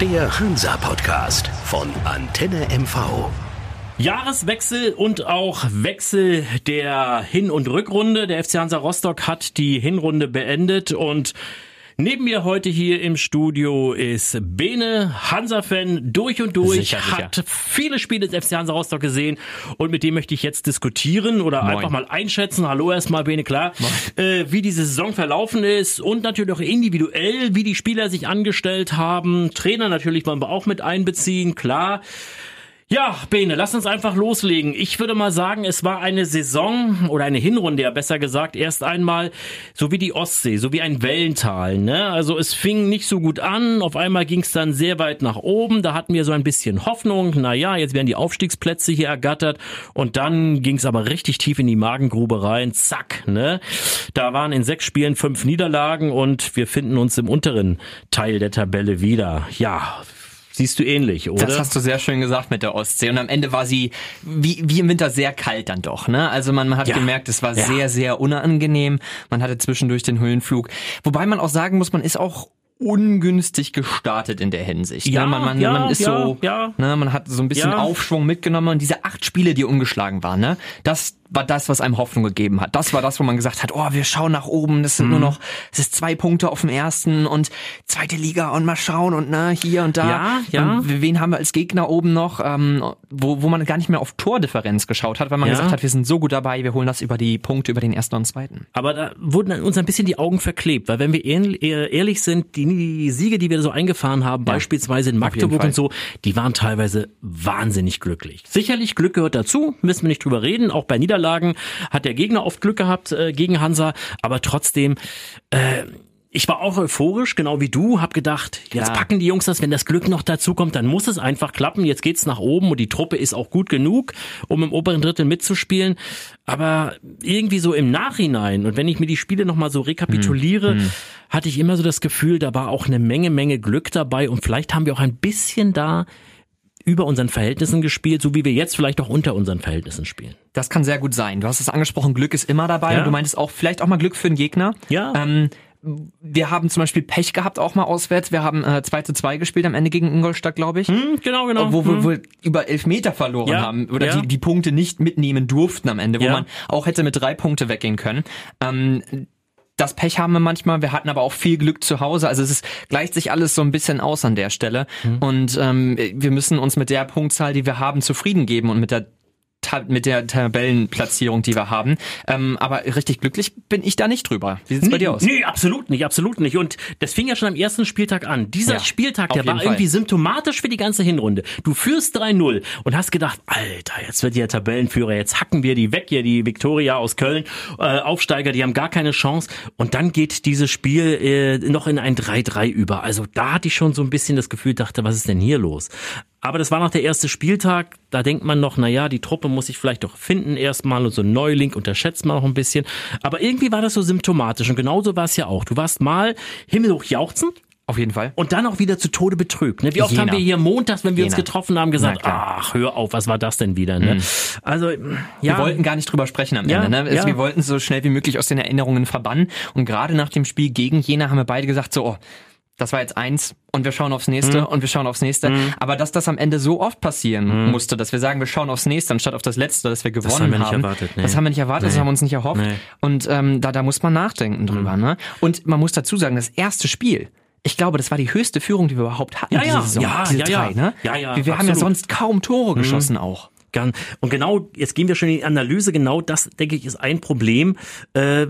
Der Hansa-Podcast von Antenne MV. Jahreswechsel und auch Wechsel der Hin- und Rückrunde. Der FC Hansa Rostock hat die Hinrunde beendet und Neben mir heute hier im Studio ist Bene, Hansa-Fan durch und durch, Sicher, sicher. hat viele Spiele des FC Hansa Rostock gesehen und mit dem möchte ich jetzt diskutieren oder Moin. einfach mal einschätzen. Hallo erstmal, Bene, klar, äh, wie diese Saison verlaufen ist und natürlich auch individuell, wie die Spieler sich angestellt haben. Trainer natürlich wollen wir auch mit einbeziehen, klar. Ja, Bene, lass uns einfach loslegen. Ich würde mal sagen, es war eine Saison oder eine Hinrunde, ja besser gesagt, erst einmal so wie die Ostsee, so wie ein Wellental. Ne? Also es fing nicht so gut an, auf einmal ging es dann sehr weit nach oben, da hatten wir so ein bisschen Hoffnung, naja, jetzt werden die Aufstiegsplätze hier ergattert und dann ging es aber richtig tief in die Magengrube rein, zack. Ne? Da waren in sechs Spielen fünf Niederlagen und wir finden uns im unteren Teil der Tabelle wieder. Ja, siehst du ähnlich, oder? Das hast du sehr schön gesagt mit der Ostsee. Und am Ende war sie wie, wie im Winter sehr kalt dann doch. Ne? Also man, man hat Ja. gemerkt, es war Ja. sehr, sehr unangenehm. Man hatte zwischendurch den Höhenflug. Wobei man auch sagen muss, man ist auch ungünstig gestartet in der Hinsicht. Ja, ne? man, man, ja, man ist ja, so, ja. Ne? man hat so ein bisschen. Aufschwung mitgenommen und diese acht Spiele, die ungeschlagen waren, ne? das war das, was einem Hoffnung gegeben hat. Das war das, wo man gesagt hat, oh, wir schauen nach oben, das sind Mhm. nur noch, es ist zwei Punkte auf dem ersten und zweite Liga und mal schauen und ne, hier und da. Ja, ja. Und wen haben wir als Gegner oben noch, ähm, wo, wo man gar nicht mehr auf Tordifferenz geschaut hat, weil man Ja. gesagt hat, wir sind so gut dabei, wir holen das über die Punkte über den ersten und zweiten. Aber da wurden uns ein bisschen die Augen verklebt, weil wenn wir ehrl- ehr- ehrlich sind, die, Siege, die wir so eingefahren haben, beispielsweise in Magdeburg und so, die waren teilweise wahnsinnig glücklich. Sicherlich Glück gehört dazu, müssen wir nicht drüber reden. Auch bei Niederlagen hat der Gegner oft Glück gehabt äh, gegen Hansa, aber trotzdem. Äh, ich war auch euphorisch, genau wie du, hab gedacht, jetzt Klar. packen die Jungs das, wenn das Glück noch dazu kommt, dann muss es einfach klappen. Jetzt geht's nach oben und die Truppe ist auch gut genug, um im oberen Drittel mitzuspielen. Aber irgendwie so im Nachhinein und wenn ich mir die Spiele nochmal so rekapituliere, hatte ich immer so das Gefühl, da war auch eine Menge, Menge Glück dabei und vielleicht haben wir auch ein bisschen da über unseren Verhältnissen gespielt, so wie wir jetzt vielleicht auch unter unseren Verhältnissen spielen. Das kann sehr gut sein. Du hast es angesprochen, Glück ist immer dabei Ja. und du meintest auch vielleicht auch mal Glück für den Gegner. Ja. Ähm, wir haben zum Beispiel Pech gehabt, auch mal auswärts. Wir haben äh, 2 zu 2 gespielt am Ende gegen Ingolstadt, glaube ich. Hm, genau, genau. Wo Hm. wir wohl über elf Meter verloren Ja, haben oder ja. die, die Punkte nicht mitnehmen durften am Ende, wo Ja. man auch hätte mit drei Punkte weggehen können. Ähm, das Pech haben wir manchmal, wir hatten aber auch viel Glück zu Hause. Also es ist, gleicht sich alles so ein bisschen aus an der Stelle. Hm. Und ähm, wir müssen uns mit der Punktzahl, die wir haben, zufrieden geben und mit der mit der Tabellenplatzierung, die wir haben. Ähm, aber richtig glücklich bin ich da nicht drüber. Wie sieht's bei dir aus? Nee, absolut nicht, absolut nicht. Und das fing ja schon am ersten Spieltag an. Dieser Ja, Spieltag, der war Fall. irgendwie symptomatisch für die ganze Hinrunde. Du führst 3-0 und hast gedacht, Alter, jetzt wird der Tabellenführer, jetzt hacken wir die weg hier, die Viktoria aus Köln, äh, Aufsteiger, die haben gar keine Chance. Und dann geht dieses Spiel äh, noch in ein 3-3 über. Also da hatte ich schon so ein bisschen das Gefühl, dachte, was ist denn hier los? Aber das war noch der erste Spieltag. Da denkt man noch, na ja, die Truppe muss sich vielleicht doch finden erstmal und so ein Neuling unterschätzt man noch ein bisschen. Aber irgendwie war das so symptomatisch und genauso war es ja auch. Du warst mal himmelhoch jauchzend Auf jeden Fall. und dann auch wieder zu Tode betrübt. Ne? Wie oft Jena. haben wir hier montags, wenn wir uns Jena. getroffen haben, gesagt, ach, hör auf, was war das denn wieder? Ne? Also, ja. Wir wollten gar nicht drüber sprechen am Ja, Ende. Ne? Also ja. Wir wollten so schnell wie möglich aus den Erinnerungen verbannen. Und gerade nach dem Spiel gegen Jena haben wir beide gesagt, so, oh, das war jetzt eins und wir schauen aufs nächste Mhm. und wir schauen aufs nächste. Aber dass das am Ende so oft passieren musste, dass wir sagen, wir schauen aufs nächste anstatt auf das letzte, das wir gewonnen haben wir nicht haben. erwartet, nee. Das haben wir nicht erwartet, das Nee. haben wir uns nicht erhofft. Nee. Mhm. Und ähm, da, da muss man nachdenken drüber. Ne? Und man muss dazu sagen, das erste Spiel, ich glaube, das war die höchste Führung, die wir überhaupt hatten Ja, diese ja, Saison. ja, diese ja, ja. drei, ne? Ja, ja, wir wir haben ja sonst kaum Tore geschossen auch. Und genau, jetzt gehen wir schon in die Analyse. Genau das, denke ich, ist ein Problem. Äh,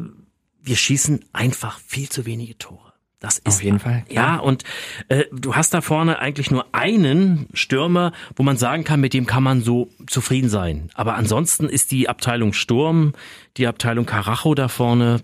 wir schießen einfach viel zu wenige Tore. Das ist Auf jeden Fall, Ja, klar. und äh, du hast da vorne eigentlich nur einen Stürmer, wo man sagen kann, mit dem kann man so zufrieden sein. Aber ansonsten ist die Abteilung Sturm, die Abteilung Karacho da vorne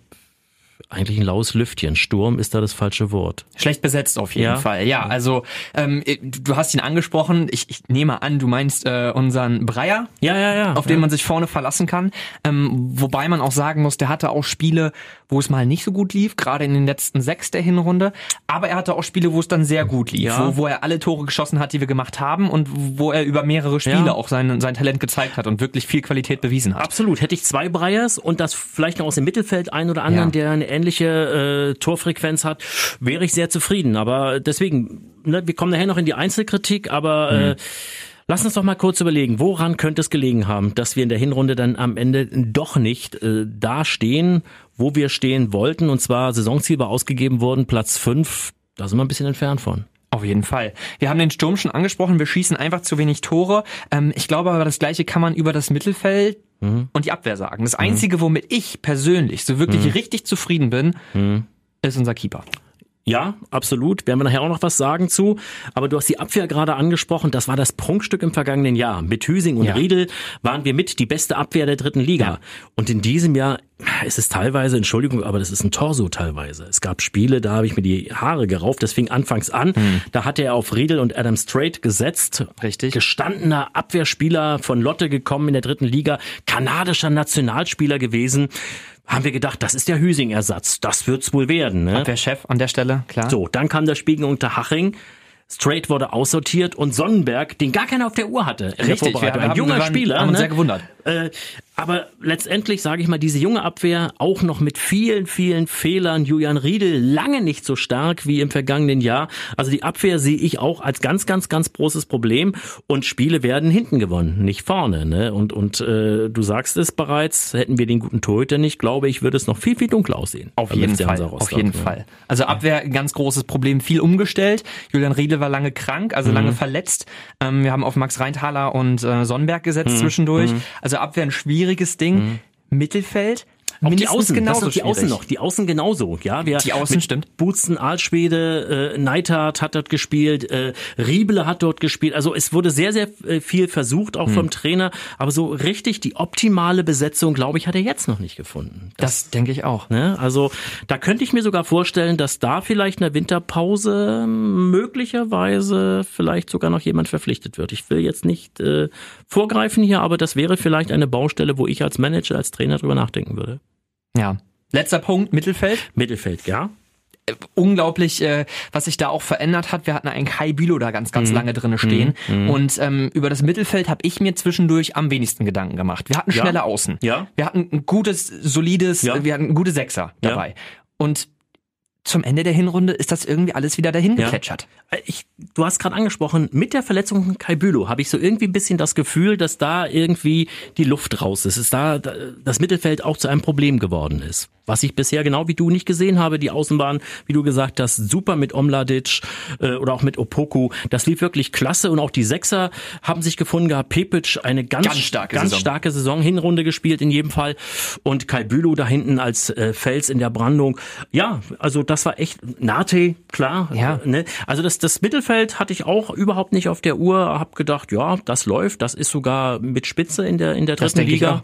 eigentlich ein laues Lüftchen. Sturm ist da das falsche Wort. Schlecht besetzt auf jeden Ja. Fall. Ja, also ähm, du hast ihn angesprochen. Ich, ich nehme an, du meinst äh, unseren Breyer, Ja, ja, ja. auf den man sich vorne verlassen kann. Ähm, wobei man auch sagen muss, der hatte auch Spiele, wo es mal nicht so gut lief, gerade in den letzten sechs der Hinrunde. Aber er hatte auch Spiele, wo es dann sehr gut lief, Ja. wo, wo er alle Tore geschossen hat, die wir gemacht haben und wo er über mehrere Spiele Ja. auch sein, sein Talent gezeigt hat und wirklich viel Qualität bewiesen hat. Absolut. Hätte ich zwei Breyers und das vielleicht noch aus dem Mittelfeld ein oder anderen, Ja. der eine ähnliche äh, Torfrequenz hat, wäre ich sehr zufrieden. Aber deswegen, ne, wir kommen nachher noch in die Einzelkritik, aber mhm. äh, Lass uns doch mal kurz überlegen, woran könnte es gelegen haben, dass wir in der Hinrunde dann am Ende doch nicht äh, da stehen, wo wir stehen wollten. Und zwar Saisonziel war ausgegeben worden, Platz fünf. Da sind wir ein bisschen entfernt von. Auf jeden Fall. Wir haben den Sturm schon angesprochen, wir schießen einfach zu wenig Tore. Ähm, ich glaube aber, das gleiche kann man über das Mittelfeld mhm. und die Abwehr sagen. Das Einzige, womit ich persönlich so wirklich mhm. richtig zufrieden bin, mhm. ist unser Keeper. Ja, absolut. Werden wir nachher auch noch was sagen zu. Aber du hast die Abwehr gerade angesprochen. Das war das Prunkstück im vergangenen Jahr. Mit Hüsing und ja. Riedel waren wir mit die beste Abwehr der dritten Liga. Ja. Und in diesem Jahr ist es teilweise, Entschuldigung, aber das ist ein Torso teilweise. Es gab Spiele, da habe ich mir die Haare gerauft. Das fing anfangs an. Hm. Da hatte er auf Riedel und Adam Strait gesetzt. Richtig. Gestandener Abwehrspieler von Lotte gekommen in der dritten Liga. Kanadischer Nationalspieler gewesen haben wir gedacht, das ist der Hüsing-Ersatz. Das wird's wohl werden. Ne? Der Chef an der Stelle, klar. So, dann kam der Spiegel unter Haching. Straight wurde aussortiert und Sonnenberg, den gar keiner auf der Uhr hatte Richtig, der Vorbereitung. Ein junger Spieler. Haben uns ne? sehr gewundert. Äh, aber letztendlich sage ich mal, diese junge Abwehr auch noch mit vielen, vielen Fehlern. Julian Riedel lange nicht so stark wie im vergangenen Jahr. Also die Abwehr sehe ich auch als ganz, ganz, ganz großes Problem. Und Spiele werden hinten gewonnen, nicht vorne. Ne? Und, und äh, du sagst es bereits, hätten wir den guten Torhüter nicht, glaube ich, würde es noch viel, viel dunkler aussehen. Auf jeden Fall. Auf jeden ne? Fall. Also Abwehr, ganz großes Problem, viel umgestellt. Julian Riedel war lange krank, also mhm. lange verletzt. Ähm, wir haben auf Max Reintaler und äh, Sonnenberg gesetzt mhm. zwischendurch. Mhm. Also Abwehr ein schwieriges Ding. Mhm. Mittelfeld auch die Außen, genauso die Außen noch, die Außen genauso, ja. Wir, die Außen stimmt. Butzen, Alschwede, äh, Neithardt hat dort gespielt, äh, Riebele hat dort gespielt. Also es wurde sehr, sehr äh, viel versucht, auch hm. vom Trainer, aber so richtig die optimale Besetzung, glaube ich, hat er jetzt noch nicht gefunden. Das, das denke ich auch. Ne? Also da könnte ich mir sogar vorstellen, dass da vielleicht in der Winterpause möglicherweise vielleicht sogar noch jemand verpflichtet wird. Ich will jetzt nicht äh, vorgreifen hier, aber das wäre vielleicht eine Baustelle, wo ich als Manager, als Trainer drüber nachdenken würde. Ja. Letzter Punkt, Mittelfeld. Mittelfeld, ja äh, unglaublich, äh, was sich da auch verändert hat. Wir hatten einen Kai Bülow da ganz, ganz mhm. lange drinne stehen. Mhm. mhm. Und ähm, über das Mittelfeld habe ich mir zwischendurch am wenigsten Gedanken gemacht. Wir hatten ja. schnelle Außen. Ja. Wir hatten ein gutes, solides, ja. wir hatten gute Sechser dabei. Ja. Und zum Ende der Hinrunde ist das irgendwie alles wieder dahin geplätschert. Ja. Ich, du hast gerade angesprochen, mit der Verletzung von Kai Bülow habe ich so irgendwie ein bisschen das Gefühl, dass da irgendwie die Luft raus ist. Ist da das Mittelfeld auch zu einem Problem geworden ist. Was ich bisher genau wie du nicht gesehen habe, die Außenbahn, wie du gesagt hast, super mit Omladic äh, oder auch mit Opoku. Das lief wirklich klasse und auch die Sechser haben sich gefunden gehabt. Pepic eine ganz, ganz starke, ganz Saison. starke Saison, Hinrunde gespielt in jedem Fall und Kai Bülow da hinten als äh, Fels in der Brandung. Ja, also das war echt Nate, klar. Ja. Äh, ne? Also das, das Mittelfeld hatte ich auch überhaupt nicht auf der Uhr. Hab gedacht, ja, das läuft. Das ist sogar mit Spitze in der in der dritten Liga.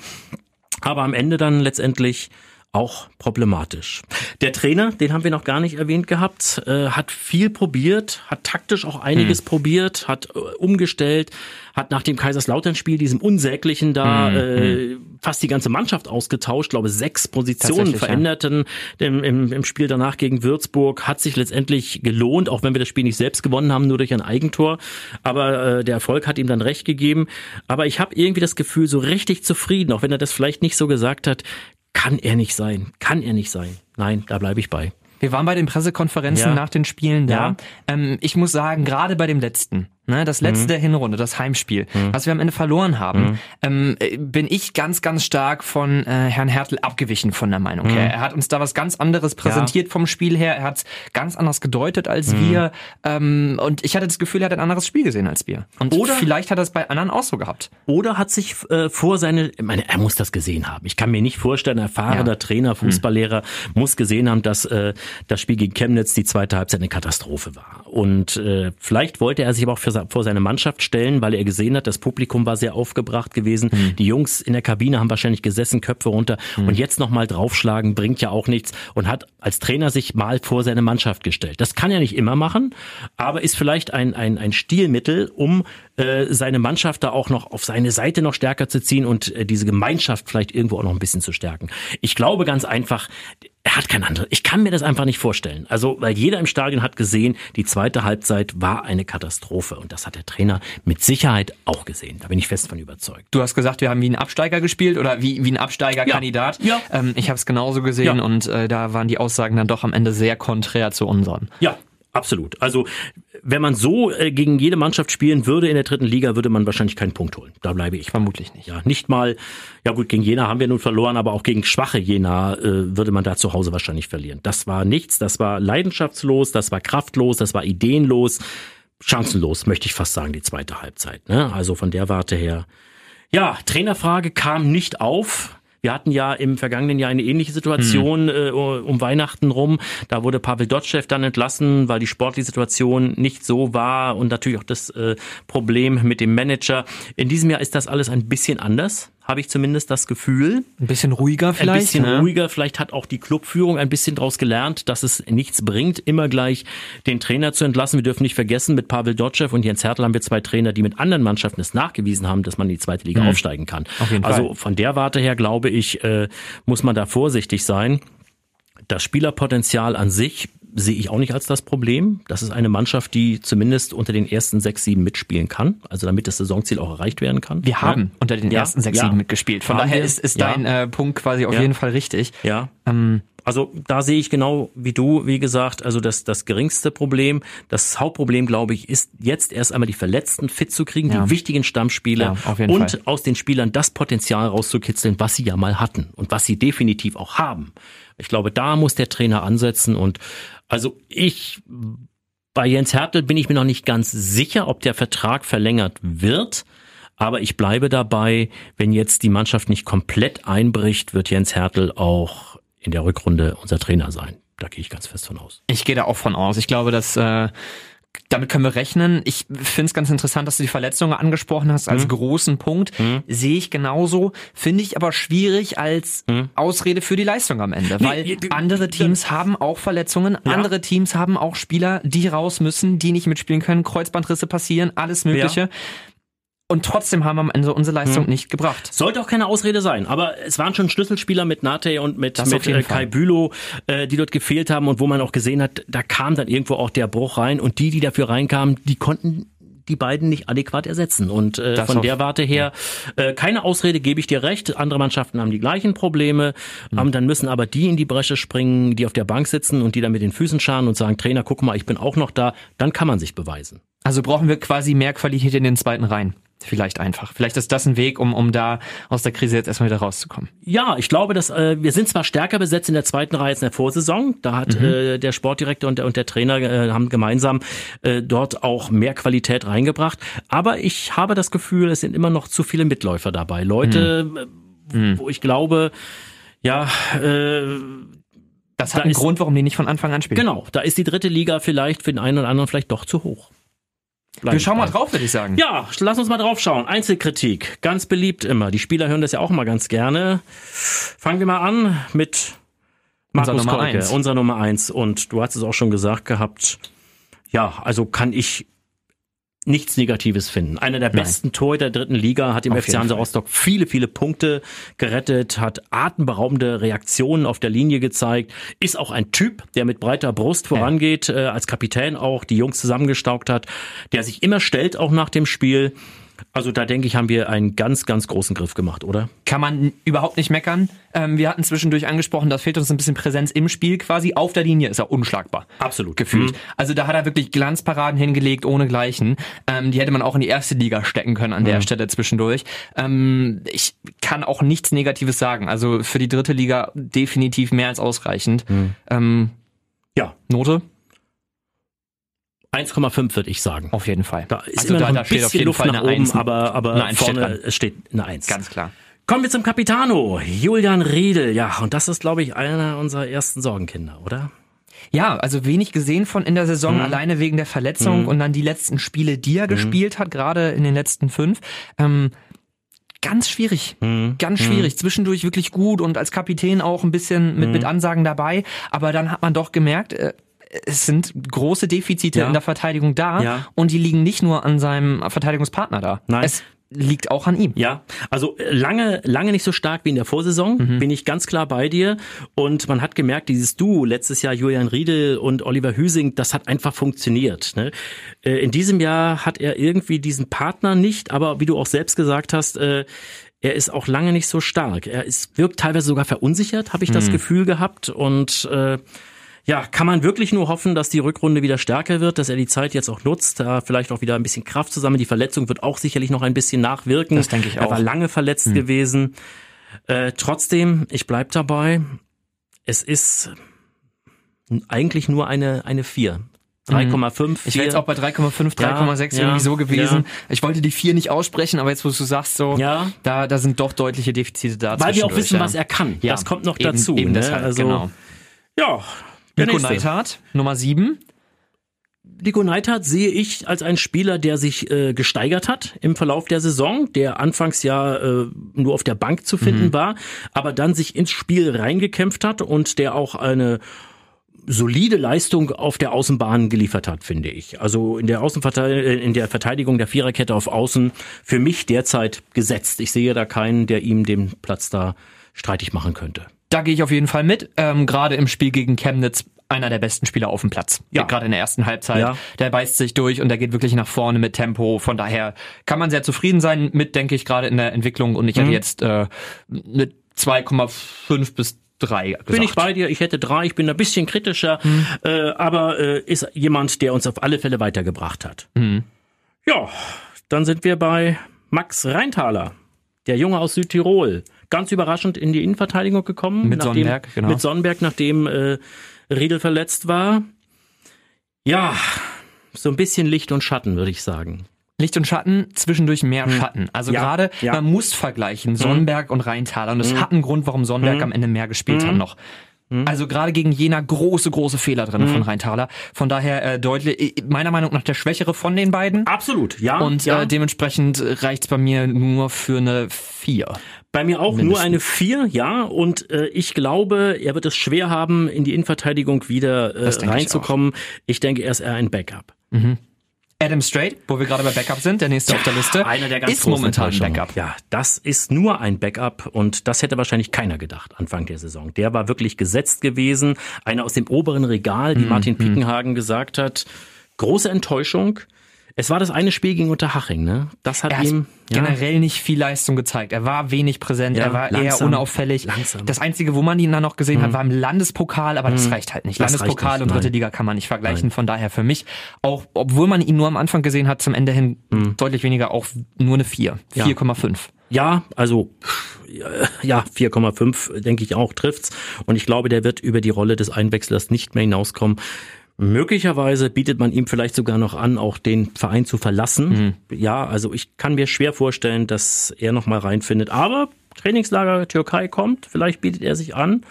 Aber am Ende dann letztendlich auch problematisch. Der Trainer, den haben wir noch gar nicht erwähnt gehabt, äh, hat viel probiert, hat taktisch auch einiges hm. probiert, hat äh, umgestellt, hat nach dem Kaiserslautern-Spiel, diesem unsäglichen da, hm. äh, hm. fast die ganze Mannschaft ausgetauscht, glaube sechs Positionen veränderten ja. im, im, im Spiel danach gegen Würzburg, hat sich letztendlich gelohnt, auch wenn wir das Spiel nicht selbst gewonnen haben, nur durch ein Eigentor, aber äh, der Erfolg hat ihm dann recht gegeben. Aber ich habe irgendwie das Gefühl, so richtig zufrieden, auch wenn er das vielleicht nicht so gesagt hat, kann er nicht sein. Kann er nicht sein. Nein, da bleibe ich bei. Wir waren bei den Pressekonferenzen ja. nach den Spielen da. Ja. Ähm, ich muss sagen, gerade bei dem letzten, Ne, das letzte mhm. der Hinrunde, das Heimspiel, mhm. was wir am Ende verloren haben, mhm. ähm, äh, bin ich ganz, ganz stark von äh, Herrn Hertel abgewichen von der Meinung her. Mhm. Er hat uns da was ganz anderes präsentiert ja. vom Spiel her. Er hat es ganz anders gedeutet als mhm. wir. Ähm, und ich hatte das Gefühl, er hat ein anderes Spiel gesehen als wir. Und oder vielleicht hat er es bei anderen auch so gehabt. Oder hat sich äh, vor seine, ich meine, er muss das gesehen haben. Ich kann mir nicht vorstellen, ein erfahrener ja. Trainer, mhm. Fußballlehrer muss gesehen haben, dass äh, das Spiel gegen Chemnitz die zweite Halbzeit eine Katastrophe war. Und äh, vielleicht wollte er sich aber auch für, vor seine Mannschaft stellen, weil er gesehen hat, das Publikum war sehr aufgebracht gewesen. Mhm. Die Jungs in der Kabine haben wahrscheinlich gesessen, Köpfe runter. Mhm. Und jetzt nochmal draufschlagen bringt ja auch nichts. Und hat als Trainer sich mal vor seine Mannschaft gestellt. Das kann er nicht immer machen, aber ist vielleicht ein, ein, ein Stilmittel, um äh, seine Mannschaft da auch noch auf seine Seite noch stärker zu ziehen und äh, diese Gemeinschaft vielleicht irgendwo auch noch ein bisschen zu stärken. Ich glaube ganz einfach, er hat kein anderes. Ich kann mir das einfach nicht vorstellen. Also, weil jeder im Stadion hat gesehen, die zweite Halbzeit war eine Katastrophe. Und das hat der Trainer mit Sicherheit auch gesehen. Da bin ich fest von überzeugt. Du hast gesagt, wir haben wie ein Absteiger gespielt oder wie, wie ein Absteigerkandidat. Ja. ja. Ähm, ich habe es genauso gesehen ja. und äh, da waren die Aussagen dann doch am Ende sehr konträr zu unseren. Ja, Absolut. Also wenn man so äh, gegen jede Mannschaft spielen würde in der dritten Liga, würde man wahrscheinlich keinen Punkt holen. Da bleibe ich. Vermutlich nicht. Ja, nicht mal, ja gut, gegen Jena haben wir nun verloren, aber auch gegen schwache Jena äh, würde man da zu Hause wahrscheinlich verlieren. Das war nichts, das war leidenschaftslos, das war kraftlos, das war ideenlos, chancenlos, möchte ich fast sagen, die zweite Halbzeit. Ne? Also von der Warte her. Ja, Trainerfrage kam nicht auf. Wir hatten ja im vergangenen Jahr eine ähnliche Situation hm. äh, um Weihnachten rum. Da wurde Pavel Dotschew dann entlassen, weil die sportliche Situation nicht so war und natürlich auch das äh, Problem mit dem Manager. In diesem Jahr ist das alles ein bisschen anders habe ich zumindest das Gefühl. Ein bisschen ruhiger vielleicht. Ein bisschen ne? ruhiger. Vielleicht hat auch die Clubführung ein bisschen daraus gelernt, dass es nichts bringt, immer gleich den Trainer zu entlassen. Wir dürfen nicht vergessen, mit Pavel Dotschew und Jens Hertel haben wir zwei Trainer, die mit anderen Mannschaften es nachgewiesen haben, dass man in die zweite Liga mhm. aufsteigen kann. also Fall. von der Warte her, glaube ich, äh, muss man da vorsichtig sein. Das Spielerpotenzial an sich sehe ich auch nicht als das Problem. Das ist eine Mannschaft, die zumindest unter den ersten sechs, sieben mitspielen kann, also damit das Saisonziel auch erreicht werden kann. Wir haben ja. unter den ersten sechs, ja. sieben mitgespielt. Von haben daher wir? ist, ist dein äh, Punkt quasi auf jeden Fall richtig. Ja. Ähm, also da sehe ich genau wie du, wie gesagt, also das, das geringste Problem. Das Hauptproblem, glaube ich, ist jetzt erst einmal die Verletzten fit zu kriegen, ja. die wichtigen Stammspieler ja, und Fall. aus den Spielern das Potenzial rauszukitzeln, was sie ja mal hatten und was sie definitiv auch haben. Ich glaube, da muss der Trainer ansetzen und also ich bei Jens Hertel bin ich mir noch nicht ganz sicher, ob der Vertrag verlängert wird. Aber ich bleibe dabei, wenn jetzt die Mannschaft nicht komplett einbricht, wird Jens Hertel auch in der Rückrunde unser Trainer sein. Da gehe ich ganz fest von aus. Ich gehe da auch von aus. Ich glaube, dass äh, damit können wir rechnen. Ich finde es ganz interessant, dass du die Verletzungen angesprochen hast als mhm. großen Punkt. Mhm. Sehe ich genauso. Finde ich aber schwierig als mhm. Ausrede für die Leistung am Ende. Weil nee, andere Teams haben auch Verletzungen. Ja. Andere Teams haben auch Spieler, die raus müssen, die nicht mitspielen können. Kreuzbandrisse passieren, alles Mögliche. Ja und trotzdem haben wir am Ende unsere Leistung hm. nicht gebracht. Sollte auch keine Ausrede sein, aber es waren schon Schlüsselspieler mit Nate und mit, mit äh, Kai Bülow, äh, die dort gefehlt haben und wo man auch gesehen hat, da kam dann irgendwo auch der Bruch rein und die, die dafür reinkamen, die konnten die beiden nicht adäquat ersetzen. Und äh, von der Warte her, äh, keine Ausrede, gebe ich dir recht. Andere Mannschaften haben die gleichen Probleme. Mhm. Ähm, dann müssen aber die in die Bresche springen, die auf der Bank sitzen und die dann mit den Füßen scharen und sagen, Trainer, guck mal, ich bin auch noch da. Dann kann man sich beweisen. Also brauchen wir quasi mehr Qualität in den zweiten Reihen. Vielleicht einfach. Vielleicht ist das ein Weg, um, um da aus der Krise jetzt erstmal wieder rauszukommen. Ja, ich glaube, dass äh, wir sind zwar stärker besetzt in der zweiten Reihe als in der Vorsaison. Da hat mhm. äh, der Sportdirektor und der, und der Trainer äh, haben gemeinsam äh, dort auch mehr Qualität reingebracht. Aber ich habe das Gefühl, es sind immer noch zu viele Mitläufer dabei. Leute, mhm. mhm. wo ich glaube, ja, äh, das hat da einen ist, Grund, warum die nicht von Anfang an spielen. Genau, da ist die dritte Liga vielleicht für den einen oder anderen vielleicht doch zu hoch. Wir schauen mal drauf, würde ich sagen. Ja, lass uns mal drauf schauen. Einzelkritik, ganz beliebt immer. Die Spieler hören das ja auch mal ganz gerne. Fangen wir mal an mit Markus unser Nummer Kolke, eins. unser Nummer eins. Und du hast es auch schon gesagt gehabt. Ja, also kann ich nichts Negatives finden. Einer der Nein. besten Torhüter der dritten Liga hat im auf FC Hansa Rostock viele, viele Punkte gerettet, hat atemberaubende Reaktionen auf der Linie gezeigt, ist auch ein Typ, der mit breiter Brust vorangeht, ja. äh, als Kapitän auch die Jungs zusammengestaucht hat, der sich immer stellt auch nach dem Spiel also da denke ich, haben wir einen ganz, ganz großen Griff gemacht, oder? Kann man überhaupt nicht meckern. Ähm, wir hatten zwischendurch angesprochen, da fehlt uns ein bisschen Präsenz im Spiel quasi. Auf der Linie ist er unschlagbar. Absolut. Gefühlt. Mhm. Also da hat er wirklich Glanzparaden hingelegt, ohne Gleichen. Ähm, die hätte man auch in die erste Liga stecken können an der mhm. Stelle zwischendurch. Ähm, ich kann auch nichts Negatives sagen. Also für die dritte Liga definitiv mehr als ausreichend. Mhm. Ähm, ja. Note? 1,5 würde ich sagen. Auf jeden Fall. Da ist also immer da, noch ein bisschen Luft nach oben, 1, aber, aber eine vorne steht, steht eine 1. Ganz klar. Kommen wir zum Capitano, Julian Riedel. Ja, und das ist, glaube ich, einer unserer ersten Sorgenkinder, oder? Ja, also wenig gesehen von in der Saison, mhm. alleine wegen der Verletzung mhm. und dann die letzten Spiele, die er mhm. gespielt hat, gerade in den letzten fünf. Ähm, ganz schwierig, mhm. ganz mhm. schwierig. Zwischendurch wirklich gut und als Kapitän auch ein bisschen mit, mit mhm. Ansagen dabei. Aber dann hat man doch gemerkt, äh, es sind große Defizite Ja. in der Verteidigung da Ja. und die liegen nicht nur an seinem Verteidigungspartner da. Nein. Es liegt auch an ihm. Ja, also äh, lange, lange nicht so stark wie in der Vorsaison, bin ich ganz klar bei dir. Und man hat gemerkt, dieses Duo letztes Jahr Julian Riedel und Oliver Hüsing, das hat einfach funktioniert. Ne? Äh, In diesem Jahr hat er irgendwie diesen Partner nicht, aber wie du auch selbst gesagt hast, äh, er ist auch lange nicht so stark. Er ist, wirkt teilweise sogar verunsichert, habe ich das Gefühl gehabt. Und äh, ja, kann man wirklich nur hoffen, dass die Rückrunde wieder stärker wird, dass er die Zeit jetzt auch nutzt, da vielleicht auch wieder ein bisschen Kraft zusammen. Die Verletzung wird auch sicherlich noch ein bisschen nachwirken. Das denke ich Er auch. war lange verletzt gewesen. Äh, trotzdem, ich bleib dabei. Es ist eigentlich nur eine eine 4. 3,5. Ich wäre jetzt auch bei 3,5, 3,6 Ja, irgendwie so gewesen. ja. Ich wollte die 4 nicht aussprechen, aber jetzt, wo du sagst, so, Ja. da, da sind doch deutliche Defizite da. weil wir auch wissen, ja. was er kann. Ja, Das kommt noch eben, dazu. Eben ne? deshalb, also, genau. Ja, Nico. Neithardt, Nummer 7. Nico Neithardt sehe ich als einen Spieler, der sich äh, gesteigert hat im Verlauf der Saison, der anfangs ja äh, nur auf der Bank zu finden war, aber dann sich ins Spiel reingekämpft hat und der auch eine solide Leistung auf der Außenbahn geliefert hat, finde ich. Also in der Außenverteidigung, in der Verteidigung der Viererkette auf Außen für mich derzeit gesetzt. Ich sehe da keinen, der ihm den Platz da streitig machen könnte. Da gehe ich auf jeden Fall mit. Ähm, Gerade im Spiel gegen Chemnitz einer der besten Spieler auf dem Platz. Ja. Gerade in der ersten Halbzeit. Ja. Der beißt sich durch und der geht wirklich nach vorne mit Tempo. Von daher kann man sehr zufrieden sein mit, denke ich, gerade in der Entwicklung. Und ich Mhm. hätte jetzt äh, eine 2,5 bis 3. Bin ich bei dir, ich hätte drei, ich bin ein bisschen kritischer, äh, aber äh, ist jemand, der uns auf alle Fälle weitergebracht hat. Ja, dann sind wir bei Max Reintaler, der Junge aus Südtirol. Ganz überraschend in die Innenverteidigung gekommen. Mit nachdem, Sonnenberg, genau. Mit Sonnenberg, nachdem äh, Riedel verletzt war. Ja, so ein bisschen Licht und Schatten, würde ich sagen. Licht und Schatten, zwischendurch mehr Schatten. Also Hm. Ja, gerade, ja. Hm. man muss vergleichen, Sonnenberg und Rheintaler. Und es hat einen Grund, warum Sonnenberg am Ende mehr gespielt Hm. hat noch. Also gerade gegen Jena große, große Fehler drin von Rheintaler. Von daher äh, deutlich, äh, meiner Meinung nach der schwächere von den beiden. Absolut, ja. Und ja. äh, dementsprechend reicht's bei mir nur für eine 4. Bei mir auch nur Mindestens. eine 4, ja. Und äh, ich glaube, er wird es schwer haben, in die Innenverteidigung wieder äh, denke ich reinzukommen. Ich, denke, er ist eher ein Backup. Adam Strait, wo wir gerade bei Backup sind, der nächste auf der Liste, Einer der ganz ist großen momentan. Backup. Ja, das ist nur ein Backup und das hätte wahrscheinlich keiner gedacht Anfang der Saison. Der war wirklich gesetzt gewesen. Einer aus dem oberen Regal, Mhm, wie Martin Pickenhagen gesagt hat. Große Enttäuschung. Es war das eine Spiel gegen Unterhaching, ne? Das hat Er hat ihm ja, generell nicht viel Leistung gezeigt. Er war wenig präsent, Ja, er war eher langsam, unauffällig. langsam. Mhm. Das Einzige, wo man ihn dann noch gesehen hat, war im Landespokal, aber das reicht halt nicht. Das Landespokal nicht, und dritte nein. Liga kann man nicht vergleichen. Von daher für mich, auch obwohl man ihn nur am Anfang gesehen hat, zum Ende hin Mhm. deutlich weniger, auch nur eine 4. 4,5. Ja, also ja, 4,5 denke ich auch trifft's. Und ich glaube, der wird über die Rolle des Einwechslers nicht mehr hinauskommen. Möglicherweise bietet man ihm vielleicht sogar noch an, auch den Verein zu verlassen. Ja, also ich kann mir schwer vorstellen, dass er noch mal reinfindet. Aber Trainingslager Türkei kommt, vielleicht bietet er sich an.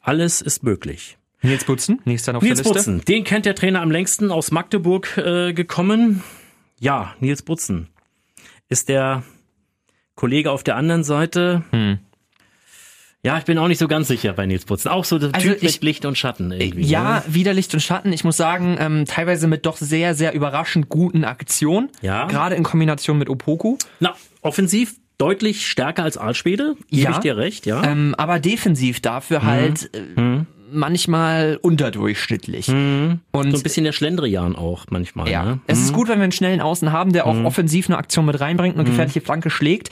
Alles ist möglich. Nils Butzen, nächster auf Nils der Liste. Butzen, den kennt der Trainer am längsten aus Magdeburg äh, gekommen. Ja, Nils Butzen ist der Kollege auf der anderen Seite. Hm. Ja, ich bin auch nicht so ganz sicher bei Nils Butzen. Auch so der Also Typ ich- mit Licht und Schatten irgendwie. Ja, ne? wieder Licht und Schatten. Ich muss sagen, ähm, teilweise mit doch sehr, sehr überraschend guten Aktionen. Ja. Gerade in Kombination mit Opoku. Na, offensiv deutlich stärker als Aalschwede. Gebe Ja. ich dir recht, ja. Ähm, aber defensiv dafür Mhm. halt äh, manchmal unterdurchschnittlich. Und so ein bisschen der Schlendrian auch manchmal. ja, Ne? es ist gut, wenn wir einen schnellen Außen haben, der auch Mhm. offensiv eine Aktion mit reinbringt und eine gefährliche Flanke schlägt.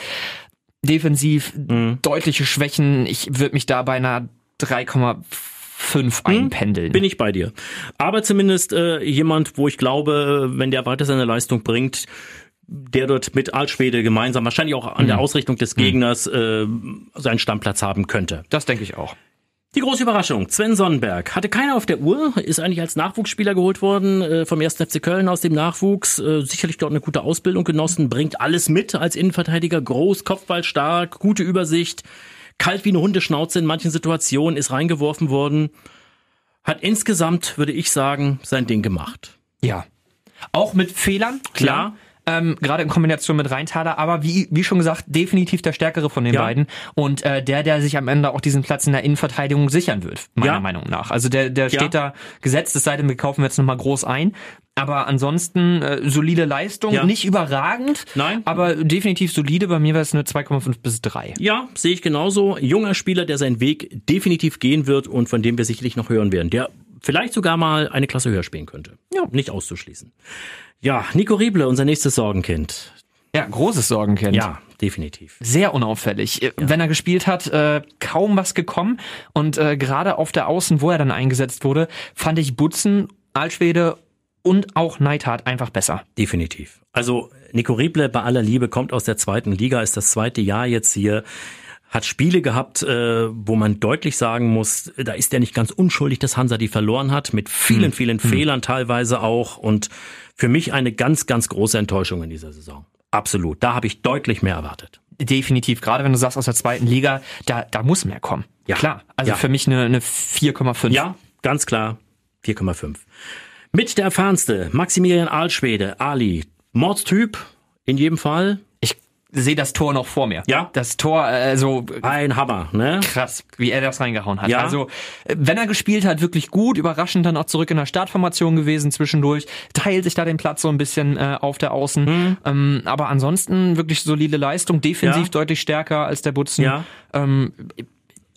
Defensiv Mhm. deutliche Schwächen. Ich würde mich da bei einer 3,5 einpendeln. Mhm. Bin ich bei dir. Aber zumindest äh, jemand, wo ich glaube, wenn der weiter seine Leistung bringt, der dort mit Altschwede gemeinsam, wahrscheinlich auch an der Ausrichtung des Gegners, äh, seinen Stammplatz haben könnte. das denke ich auch. Die große Überraschung, Sven Sonnenberg. Hatte keiner auf der Uhr, ist eigentlich als Nachwuchsspieler geholt worden äh, vom 1. FC Köln aus dem Nachwuchs. Äh, sicherlich dort eine gute Ausbildung genossen, bringt alles mit als Innenverteidiger. Groß, Kopfballstark, gute Übersicht, kalt wie eine Hundeschnauze in manchen Situationen, ist reingeworfen worden. Hat insgesamt, würde ich sagen, sein Ding gemacht. Ja. Auch mit Fehlern, klar. Ähm, gerade in Kombination mit Reintaler, aber wie, wie schon gesagt, definitiv der stärkere von den ja. beiden und äh, der, der sich am Ende auch diesen Platz in der Innenverteidigung sichern wird, meiner ja. Meinung nach. Also der, der steht da gesetzt, es sei denn, wir kaufen jetzt nochmal groß ein. Aber ansonsten äh, solide Leistung, ja. nicht überragend, Nein. aber definitiv solide. Bei mir wäre es eine 2,5 bis 3. Ja, sehe ich genauso. Junger Spieler, der seinen Weg definitiv gehen wird und von dem wir sicherlich noch hören werden. Der vielleicht sogar mal eine Klasse höher spielen könnte. Ja, nicht auszuschließen. Ja, Nico Rieble, unser nächstes Sorgenkind. Ja, großes Sorgenkind. Ja, definitiv. Sehr unauffällig. Ja. Wenn er gespielt hat, äh, kaum was gekommen. Und äh, gerade auf der Außen, wo er dann eingesetzt wurde, fand ich Butzen, Altschwede und auch Neidhardt einfach besser. Definitiv. Also Nico Rieble bei aller Liebe kommt aus der zweiten Liga, ist das zweite Jahr jetzt hier hat Spiele gehabt, äh, wo man deutlich sagen muss, da ist er nicht ganz unschuldig, dass Hansa die verloren hat, mit vielen, hm. vielen hm. Fehlern teilweise auch und für mich eine ganz, ganz große Enttäuschung in dieser Saison. Absolut. Da habe ich deutlich mehr erwartet. Definitiv. Gerade wenn du sagst aus der zweiten Liga, da, da muss mehr kommen. Ja. Klar. Also ja. für mich eine, eine 4,5. Ja, ganz klar. 4,5. Mit der erfahrenste, Maximilian Aalschwede, Ali. Mordstyp, in jedem Fall sehe das Tor noch vor mir. Ja. Das Tor, also ein Hammer, ne? Krass, wie er das reingehauen hat. Ja. Also wenn er gespielt hat, wirklich gut, überraschend dann auch zurück in der Startformation gewesen zwischendurch, teilt sich da den Platz so ein bisschen äh, auf der Außen. Mhm. Ähm, aber ansonsten wirklich solide Leistung, defensiv ja. deutlich stärker als der Butzen. Ja. Ähm,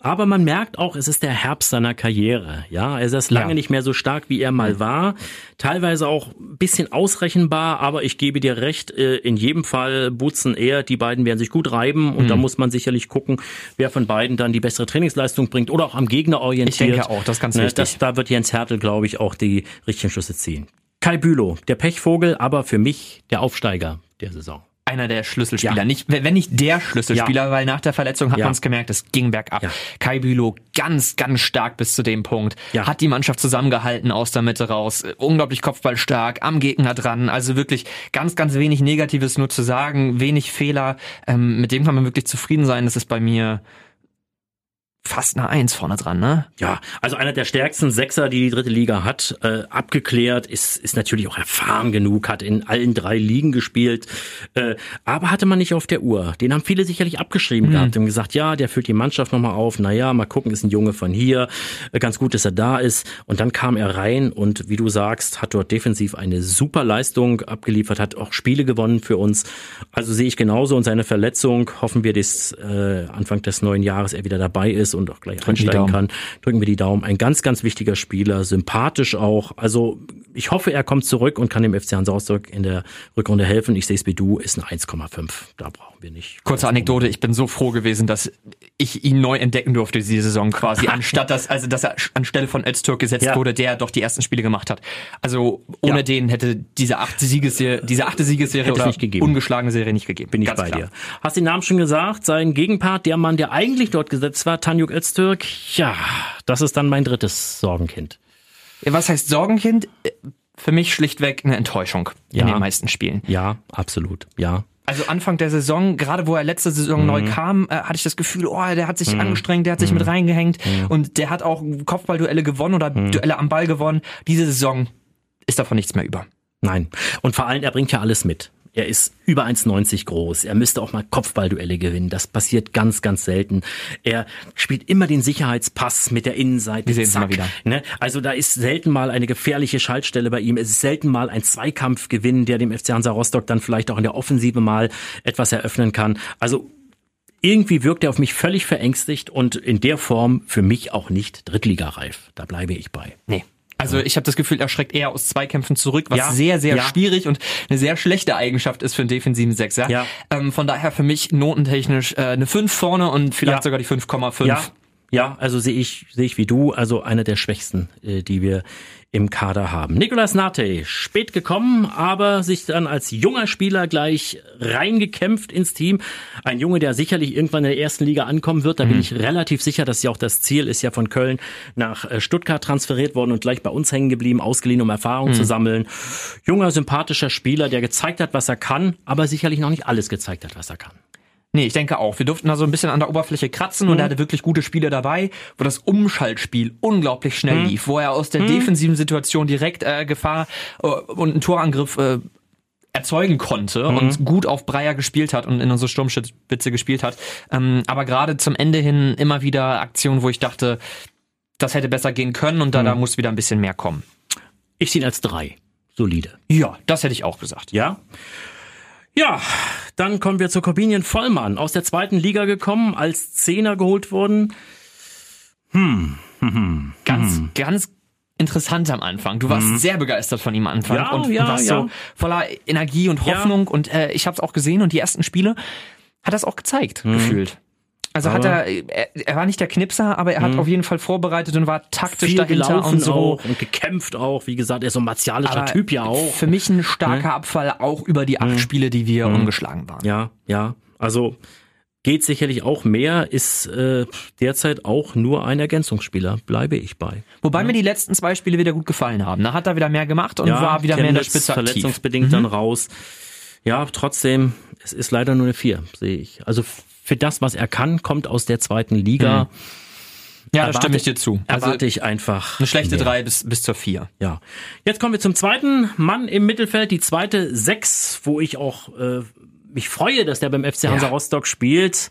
aber man merkt auch, es ist der Herbst seiner Karriere. Ja, er ist lange ja. nicht mehr so stark, wie er mal war. Teilweise auch ein bisschen ausrechenbar, aber ich gebe dir recht, äh, in jedem Fall Butzen er, die beiden werden sich gut reiben und mhm. da muss man sicherlich gucken, wer von beiden dann die bessere Trainingsleistung bringt oder auch am Gegner orientiert. Ich denke auch, das ist ganz ne, wichtig. Das, da wird Jens Hertel, glaube ich, auch die richtigen Schlüsse ziehen. Kai Bülow, der Pechvogel, aber für mich der Aufsteiger der Saison einer der Schlüsselspieler. Ja. Nicht, wenn nicht der Schlüsselspieler, ja. weil nach der Verletzung hat ja. man es gemerkt, es ging bergab. Ja. Kai Bülow ganz, ganz stark bis zu dem Punkt. Hat die Mannschaft zusammengehalten aus der Mitte raus. Unglaublich kopfballstark, am Gegner dran. Also wirklich ganz, ganz wenig Negatives nur zu sagen, wenig Fehler. Ähm, mit dem kann man wirklich zufrieden sein. Das ist bei mir fast eine Eins vorne dran, ne? Ja, also einer der stärksten Sechser, die die dritte Liga hat, äh, abgeklärt, ist, ist natürlich auch erfahren genug, hat in allen drei Ligen gespielt, äh, aber hatte man nicht auf der Uhr. Den haben viele sicherlich abgeschrieben mhm. gehabt und gesagt, ja, der füllt die Mannschaft nochmal auf, naja, mal gucken, ist ein Junge von hier, äh, ganz gut, dass er da ist. Und dann kam er rein und wie du sagst, hat dort defensiv eine super Leistung abgeliefert, hat auch Spiele gewonnen für uns. Also sehe ich genauso und seine Verletzung, hoffen wir, dass äh, Anfang des neuen Jahres er wieder dabei ist und auch gleich einsteigen kann. Drücken wir die Daumen. Ein ganz, ganz wichtiger Spieler, sympathisch auch. Also ich hoffe, er kommt zurück und kann dem FC Hansa Rostock in der Rückrunde helfen. Ich sehe es wie du, ist eine 1,5. Da brauchen wir nicht. Kurze Anekdote, ich bin so froh gewesen, dass ich ihn neu entdecken durfte diese Saison quasi, anstatt dass, also dass er anstelle von Öztürk gesetzt ja. wurde, der doch die ersten Spiele gemacht hat. Also ohne ja. den hätte diese achte Siegesserie, diese achte Siegesserie oder nicht gegeben. ungeschlagene Serie nicht gegeben. Bin ich Ganz bei klar. dir. Hast den Namen schon gesagt, sein Gegenpart, der Mann, der eigentlich dort gesetzt war, Tanjuk Öztürk, ja, das ist dann mein drittes Sorgenkind. Was heißt Sorgenkind? Für mich schlichtweg eine Enttäuschung ja. in den meisten Spielen. Ja, absolut. Ja. Also Anfang der Saison, gerade wo er letzte Saison mhm. neu kam, äh, hatte ich das Gefühl, oh, der hat sich mhm. angestrengt, der hat sich mhm. mit reingehängt mhm. und der hat auch Kopfballduelle gewonnen oder mhm. Duelle am Ball gewonnen. Diese Saison ist davon nichts mehr über. Nein. Und vor allem, er bringt ja alles mit. Er ist über 1,90 groß. Er müsste auch mal Kopfballduelle gewinnen. Das passiert ganz, ganz selten. Er spielt immer den Sicherheitspass mit der Innenseite. Wir sehen mal wieder. Ne? Also da ist selten mal eine gefährliche Schaltstelle bei ihm. Es ist selten mal ein Zweikampfgewinn, der dem FC Hansa Rostock dann vielleicht auch in der Offensive mal etwas eröffnen kann. Also irgendwie wirkt er auf mich völlig verängstigt und in der Form für mich auch nicht drittligareif. Da bleibe ich bei. Nee. Also ich habe das Gefühl, er schreckt eher aus Zweikämpfen zurück, was ja, sehr, sehr ja. schwierig und eine sehr schlechte Eigenschaft ist für einen defensiven Sechser. Ja. Ähm, von daher für mich notentechnisch äh, eine 5 vorne und vielleicht sogar die 5,5. Ja. Ja, also sehe ich, sehe ich wie du, also einer der schwächsten, äh, die wir im Kader haben. Nicolas Nate, spät gekommen, aber sich dann als junger Spieler gleich reingekämpft ins Team. Ein Junge, der sicherlich irgendwann in der ersten Liga ankommen wird. Da mhm. bin ich relativ sicher, dass ja auch das Ziel ist ja von Köln nach äh, Stuttgart transferiert worden und gleich bei uns hängen geblieben, ausgeliehen, um Erfahrung mhm. zu sammeln. Junger, sympathischer Spieler, der gezeigt hat, was er kann, aber sicherlich noch nicht alles gezeigt hat, was er kann. Nee, ich denke auch. Wir durften da so ein bisschen an der Oberfläche kratzen mhm. und er hatte wirklich gute Spiele dabei, wo das Umschaltspiel unglaublich schnell mhm. lief, wo er aus der mhm. defensiven Situation direkt äh, Gefahr äh, und einen Torangriff äh, erzeugen konnte mhm. und gut auf Breyer gespielt hat und in unsere Sturmspitze gespielt hat. Ähm, aber gerade zum Ende hin immer wieder Aktionen, wo ich dachte, das hätte besser gehen können und da, mhm. da muss wieder ein bisschen mehr kommen. Ich sehe ihn als drei. Solide. Ja, das hätte ich auch gesagt. Ja. Ja, dann kommen wir zu Corbinian Vollmann. Aus der zweiten Liga gekommen, als Zehner geholt worden. Hm. hm, hm ganz, hm. ganz interessant am Anfang. Du warst hm. sehr begeistert von ihm am Anfang ja, und, ja, und warst ja. so voller Energie und Hoffnung. Ja. Und äh, ich habe es auch gesehen und die ersten Spiele hat das auch gezeigt, mhm. gefühlt. Also aber hat er, er, er war nicht der Knipser, aber er hat mhm. auf jeden Fall vorbereitet und war taktisch viel dahinter und so. Auch und gekämpft auch. Wie gesagt, er ist so ein martialischer Typ ja auch. Für mich ein starker mhm. Abfall auch über die acht mhm. Spiele, die wir mhm. ungeschlagen waren. Ja, ja. Also geht sicherlich auch mehr, ist äh, derzeit auch nur ein Ergänzungsspieler, bleibe ich bei. Wobei ja. mir die letzten zwei Spiele wieder gut gefallen haben. Da hat er wieder mehr gemacht und ja, war wieder mehr in der Spitze aktiv. verletzungsbedingt mhm. dann raus. Ja, trotzdem, es ist leider nur eine vier, sehe ich. Also für das, was er kann, kommt aus der zweiten Liga. Mhm. Ja, da stimme ich dir zu. Also erwarte ich einfach. Eine schlechte mehr. drei bis, bis zur vier. Ja. Jetzt kommen wir zum zweiten Mann im Mittelfeld, die zweite sechs, wo ich auch äh, mich freue, dass der beim FC Hansa ja. Rostock spielt.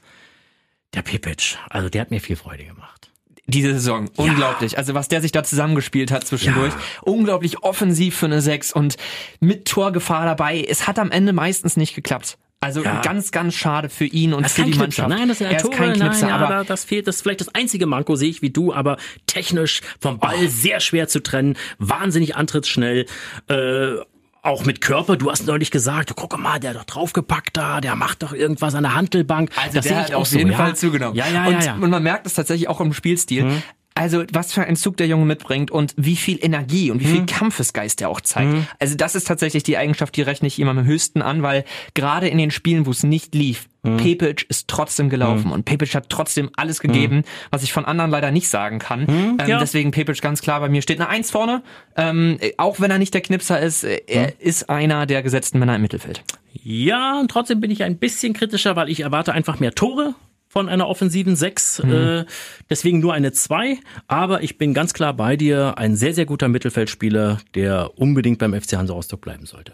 Der Pipic. Also der hat mir viel Freude gemacht diese Saison. Ja. Unglaublich. Also was der sich da zusammengespielt hat zwischendurch. Ja. Unglaublich offensiv für eine Sechs und mit Torgefahr dabei. Es hat am Ende meistens nicht geklappt. Also ja. ganz, ganz schade für ihn und für die Mannschaft. Nein, das ist, er Tore, ist kein Knipser, nein, aber das fehlt. Das ist vielleicht das einzige Manko, sehe ich wie du, aber technisch vom Ball oh. sehr schwer zu trennen, wahnsinnig antrittsschnell. Äh, auch mit Körper, du hast neulich gesagt, guck mal, der hat doch draufgepackt da, der macht doch irgendwas an der Handelbank. Also das der hat auf jeden so, Fall ja. zugenommen. Ja, ja, und, ja, ja. Und man merkt es tatsächlich auch im Spielstil. Mhm. Also was für ein Zug der Junge mitbringt und wie viel Energie und wie viel hm. Kampfesgeist er auch zeigt. Hm. Also das ist tatsächlich die Eigenschaft, die rechne ich ihm am höchsten an, weil gerade in den Spielen, wo es nicht lief, hm. Pepic ist trotzdem gelaufen hm. und Pepic hat trotzdem alles gegeben, hm. was ich von anderen leider nicht sagen kann. Hm, ähm, ja. Deswegen Pepic ganz klar bei mir steht eine Eins vorne. Ähm, auch wenn er nicht der Knipser ist, er ist einer der gesetzten Männer im Mittelfeld. Ja, und trotzdem bin ich ein bisschen kritischer, weil ich erwarte einfach mehr Tore von einer offensiven 6, mhm. äh, deswegen nur eine 2. Aber ich bin ganz klar bei dir, ein sehr, sehr guter Mittelfeldspieler, der unbedingt beim FC Hansa Rostock bleiben sollte.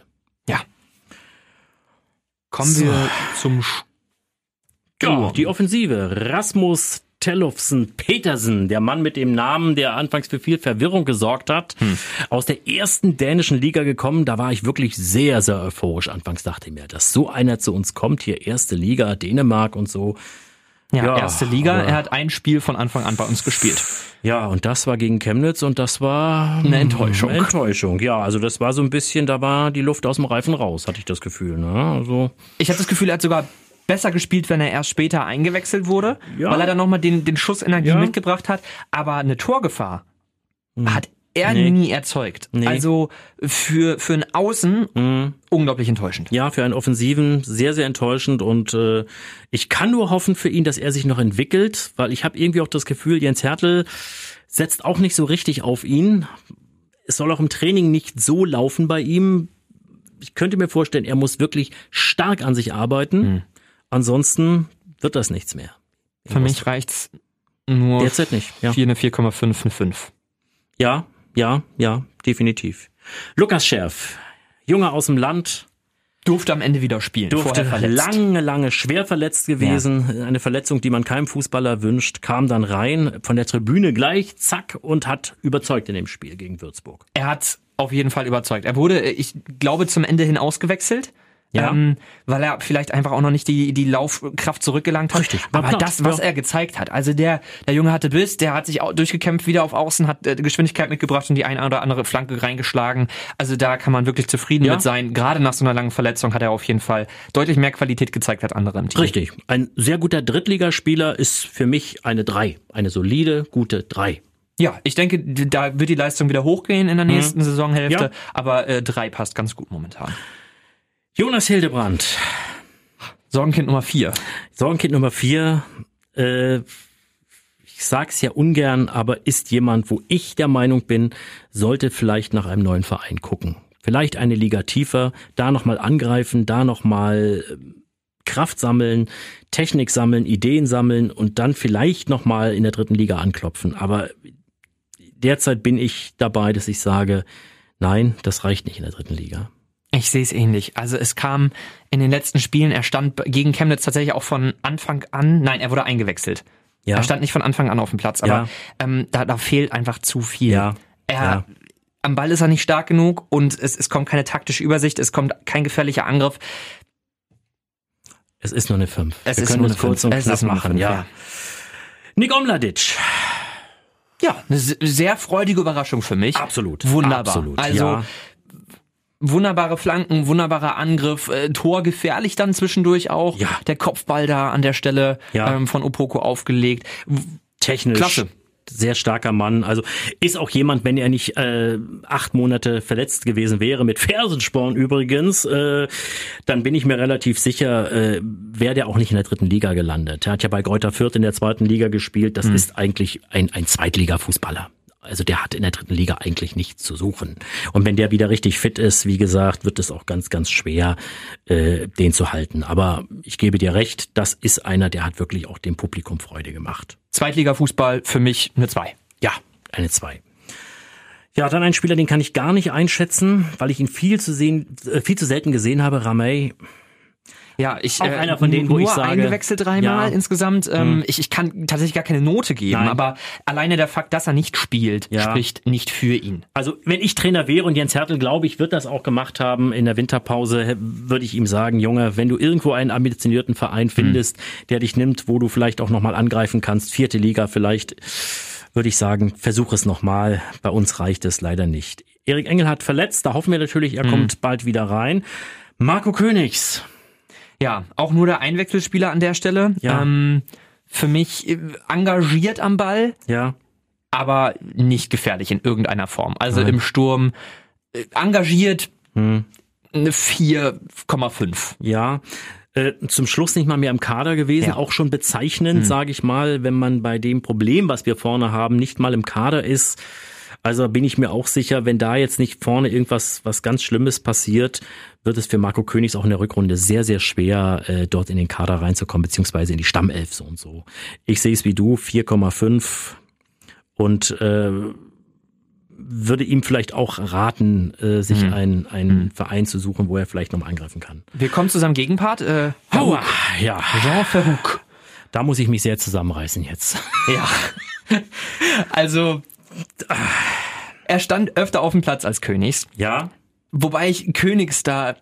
Ja. Kommen so. wir zum Sturm. Ja, die Offensive. Rasmus Tellufsen Petersen, der Mann mit dem Namen, der anfangs für viel Verwirrung gesorgt hat, hm. aus der ersten dänischen Liga gekommen. Da war ich wirklich sehr, sehr euphorisch. Anfangs dachte ich mir, dass so einer zu uns kommt, hier erste Liga, Dänemark und so. Ja, ja erste Liga. Er hat ein Spiel von Anfang an bei uns gespielt. Ja, und das war gegen Chemnitz und das war eine Enttäuschung. Eine Enttäuschung, ja. Also das war so ein bisschen, da war die Luft aus dem Reifen raus, hatte ich das Gefühl. Ne? Also ich hatte das Gefühl, er hat sogar besser gespielt, wenn er erst später eingewechselt wurde, ja. weil er dann nochmal den, den Schuss Energie ja. mitgebracht hat. Aber eine Torgefahr hm. hat er nee. nie erzeugt. Nee. Also für, für ein Außen mhm. unglaublich enttäuschend. Ja, für einen Offensiven sehr, sehr enttäuschend und äh, ich kann nur hoffen für ihn, dass er sich noch entwickelt, weil ich habe irgendwie auch das Gefühl, Jens Hertel setzt auch nicht so richtig auf ihn. Es soll auch im Training nicht so laufen bei ihm. Ich könnte mir vorstellen, er muss wirklich stark an sich arbeiten. Mhm. Ansonsten wird das nichts mehr. Für mich reicht's nur derzeit nicht. Ja. 4, eine 4,555. Ja, ja, ja, definitiv. Lukas Scherf, Junge aus dem Land. Durfte am Ende wieder spielen. Durfte lange, lange schwer verletzt gewesen. Ja. Eine Verletzung, die man keinem Fußballer wünscht. Kam dann rein, von der Tribüne gleich, zack, und hat überzeugt in dem Spiel gegen Würzburg. Er hat auf jeden Fall überzeugt. Er wurde, ich glaube, zum Ende hin ausgewechselt ja. ähm, weil er vielleicht einfach auch noch nicht die, die Laufkraft zurückgelangt hat. Richtig. Aber platt, das, was ja. er gezeigt hat, also der, der Junge hatte Biss, der hat sich auch durchgekämpft, wieder auf Außen, hat äh, Geschwindigkeit mitgebracht und die eine oder andere Flanke reingeschlagen. Also da kann man wirklich zufrieden ja. mit sein. Gerade nach so einer langen Verletzung hat er auf jeden Fall deutlich mehr Qualität gezeigt als andere im Team. Richtig. Ein sehr guter Drittligaspieler ist für mich eine drei, Eine solide, gute drei. Ja, ich denke, da wird die Leistung wieder hochgehen in der mhm. nächsten mhm. Saisonhälfte, ja. aber äh, drei passt ganz gut momentan. Jonas Hildebrand. Sorgenkind Nummer vier. Sorgenkind Nummer vier. Äh, ich sag's ja ungern, aber ist jemand, wo ich der Meinung bin, sollte vielleicht nach einem neuen Verein gucken. Vielleicht eine Liga tiefer, da nochmal angreifen, da nochmal äh, Kraft sammeln, Technik sammeln, Ideen sammeln und dann vielleicht nochmal in der dritten Liga anklopfen. Aber derzeit bin ich dabei, dass ich sage, nein, das reicht nicht in der dritten Liga. Ich sehe es ähnlich. Also es kam in den letzten Spielen, er stand gegen Chemnitz tatsächlich auch von Anfang an, nein, er wurde eingewechselt. Ja. Er stand nicht von Anfang an auf dem Platz, aber ja. ähm, da, da fehlt einfach zu viel. Ja. Er, ja. Am Ball ist er nicht stark genug und es, es kommt keine taktische Übersicht, es kommt kein gefährlicher Angriff. Es ist nur eine 5. Es Wir ist können nur es kurz 5. und knapp machen, 5, ja. ja. Nick Omladic. Ja, eine sehr freudige Überraschung für mich. Absolut. Wunderbar. Absolut. Also ja. Wunderbare Flanken, wunderbarer Angriff, äh, Tor gefährlich dann zwischendurch auch. Ja. Der Kopfball da an der Stelle ja. ähm, von Opoko aufgelegt. Technisch. Klasse sehr starker Mann. Also ist auch jemand, wenn er nicht äh, acht Monate verletzt gewesen wäre, mit Fersensporn übrigens, äh, dann bin ich mir relativ sicher, äh, wäre der auch nicht in der dritten Liga gelandet. Er hat ja bei Greuther Fürth in der zweiten Liga gespielt. Das mhm. ist eigentlich ein, ein Zweitliga-Fußballer. Also der hat in der dritten Liga eigentlich nichts zu suchen. Und wenn der wieder richtig fit ist, wie gesagt, wird es auch ganz, ganz schwer, äh, den zu halten. Aber ich gebe dir recht, das ist einer, der hat wirklich auch dem Publikum Freude gemacht. Zweitliga-Fußball für mich eine zwei. Ja, eine zwei. Ja, dann ein Spieler, den kann ich gar nicht einschätzen, weil ich ihn viel zu sehen, äh, viel zu selten gesehen habe. Ramey ja, ich auch äh, einer von denen, wo ich sage, eingewechselt dreimal ja. insgesamt. Ähm, hm. ich, ich kann tatsächlich gar keine Note geben, Nein. aber alleine der Fakt, dass er nicht spielt, ja. spricht nicht für ihn. Also wenn ich Trainer wäre und Jens Hertel, glaube ich, wird das auch gemacht haben in der Winterpause, würde ich ihm sagen, Junge, wenn du irgendwo einen ambitionierten Verein hm. findest, hm. der dich nimmt, wo du vielleicht auch nochmal angreifen kannst, vierte Liga vielleicht, würde ich sagen, versuch es nochmal. Bei uns reicht es leider nicht. Erik Engel hat verletzt, da hoffen wir natürlich, er hm. kommt bald wieder rein. Marco Königs, ja, auch nur der Einwechselspieler an der Stelle. Ja. Ähm, für mich äh, engagiert am Ball. Ja. Aber nicht gefährlich in irgendeiner Form. Also Nein. im Sturm äh, engagiert hm. eine 4,5. Ja. Äh, zum Schluss nicht mal mehr im Kader gewesen, ja. auch schon bezeichnend, hm. sage ich mal, wenn man bei dem Problem, was wir vorne haben, nicht mal im Kader ist. Also bin ich mir auch sicher, wenn da jetzt nicht vorne irgendwas was ganz Schlimmes passiert, wird es für Marco Königs auch in der Rückrunde sehr, sehr schwer, äh, dort in den Kader reinzukommen, beziehungsweise in die Stammelf so und so. Ich sehe es wie du, 4,5 und äh, würde ihm vielleicht auch raten, äh, sich mhm. einen, einen mhm. Verein zu suchen, wo er vielleicht nochmal angreifen kann. Wir kommen zu seinem Gegenpart. Äh, Aua, ja. Jean Verhoek. Da muss ich mich sehr zusammenreißen jetzt. Ja. also er stand öfter auf dem Platz als Königs. Ja. Wobei ich Königs da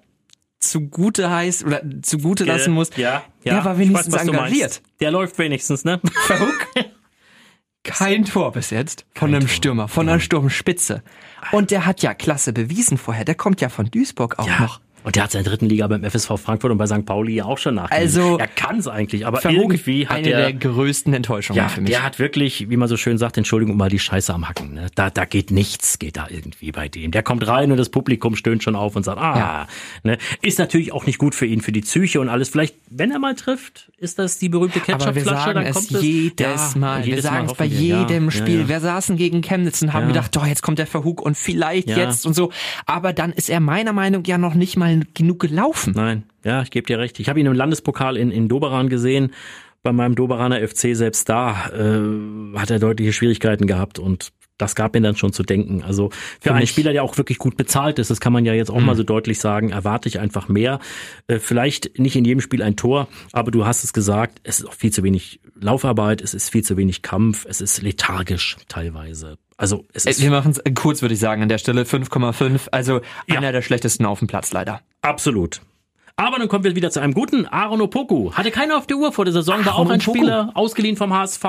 zugute heißt oder zugute lassen muss. Ja, ja. Der war wenigstens weiß, engagiert. Der läuft wenigstens, ne? Verhook. Kein Tor bis jetzt von Kein einem Tor. Stürmer, von einer Sturmspitze. Und der hat ja klasse bewiesen vorher. Der kommt ja von Duisburg auch ja. noch. Und der hat seinen dritten Liga beim FSV Frankfurt und bei St. Pauli ja auch schon nachgegeben. Also er kann es eigentlich, aber irgendwie hat eine der, der größten Enttäuschungen ja, für mich. Der hat wirklich, wie man so schön sagt, Entschuldigung, mal die Scheiße am Hacken. Ne? Da, da geht nichts, geht da irgendwie bei dem. Der kommt rein und das Publikum stöhnt schon auf und sagt, ah, ja. ne? ist natürlich auch nicht gut für ihn, für die Psyche und alles. Vielleicht, wenn er mal trifft, ist das die berühmte Ketchupflasche, dann kommt es jedes Mal. Jedes wir sagen es bei jedem ja, Spiel. Ja, wir saßen gegen Chemnitz und haben gedacht, doch, jetzt kommt der Verhug und vielleicht jetzt und so. Aber dann ist er meiner Meinung nach ja noch nicht mal genug gelaufen laufen. Nein, ja, ich gebe dir recht. Ich habe ihn im Landespokal in, in Doberan gesehen. Bei meinem Doberaner FC selbst da äh, hat er deutliche Schwierigkeiten gehabt und das gab mir dann schon zu denken. Also für, für einen Spieler, der auch wirklich gut bezahlt ist, das kann man ja jetzt auch mhm. mal so deutlich sagen, erwarte ich einfach mehr. Äh, vielleicht nicht in jedem Spiel ein Tor, aber du hast es gesagt, es ist auch viel zu wenig Laufarbeit, es ist viel zu wenig Kampf, es ist lethargisch teilweise. Also es ist Wir machen es kurz, würde ich sagen, an der Stelle 5,5. Also ja. einer der schlechtesten auf dem Platz leider. Absolut. Aber dann kommen wir wieder zu einem guten Aaron Opoku. Hatte keiner auf der Uhr vor der Saison, war auch ein Spieler, ausgeliehen vom HSV.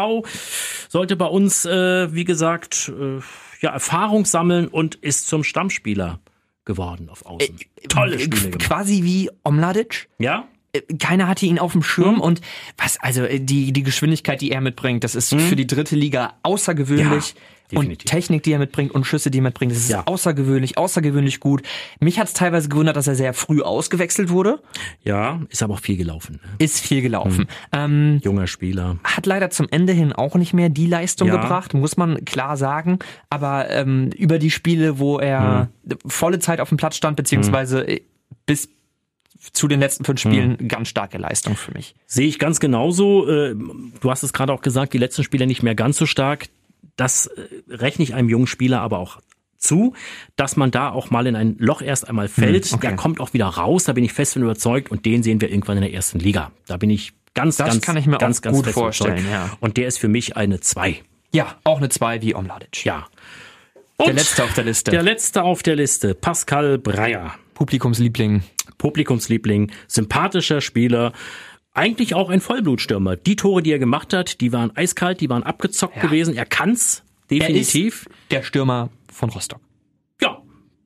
Sollte bei uns, äh, wie gesagt, äh, ja, Erfahrung sammeln und ist zum Stammspieler geworden auf Außen. Äh, Tolle Spiele gemacht. Quasi wie Omladic. Ja? Äh, keiner hatte ihn auf dem Schirm mhm. und was, also äh, die, die Geschwindigkeit, die er mitbringt, das ist mhm. für die dritte Liga außergewöhnlich. Ja. Definitiv. Und Technik, die er mitbringt und Schüsse, die er mitbringt, das ist ja. außergewöhnlich, außergewöhnlich gut. Mich hat es teilweise gewundert, dass er sehr früh ausgewechselt wurde. Ja, ist aber auch viel gelaufen. Ne? Ist viel gelaufen. Hm. Ähm, Junger Spieler. Hat leider zum Ende hin auch nicht mehr die Leistung ja. gebracht, muss man klar sagen. Aber ähm, über die Spiele, wo er hm. volle Zeit auf dem Platz stand, beziehungsweise hm. bis zu den letzten fünf Spielen hm. ganz starke Leistung für mich. Sehe ich ganz genauso. Äh, du hast es gerade auch gesagt, die letzten Spiele nicht mehr ganz so stark das äh, rechne ich einem jungen Spieler aber auch zu, dass man da auch mal in ein Loch erst einmal fällt. Hm, okay. Der kommt auch wieder raus, da bin ich fest von überzeugt und den sehen wir irgendwann in der ersten Liga. Da bin ich ganz, das ganz, kann ich mir ganz, auch ganz gut vorstellen. Ja. Und der ist für mich eine 2. Ja, auch eine 2 wie Omladic. Ja. Und der letzte auf der Liste. Der letzte auf der Liste, Pascal Breyer. Publikumsliebling. Publikumsliebling, sympathischer Spieler, eigentlich auch ein Vollblutstürmer. Die Tore, die er gemacht hat, die waren eiskalt, die waren abgezockt ja. gewesen. Er kann's definitiv. Er ist der Stürmer von Rostock. Ja,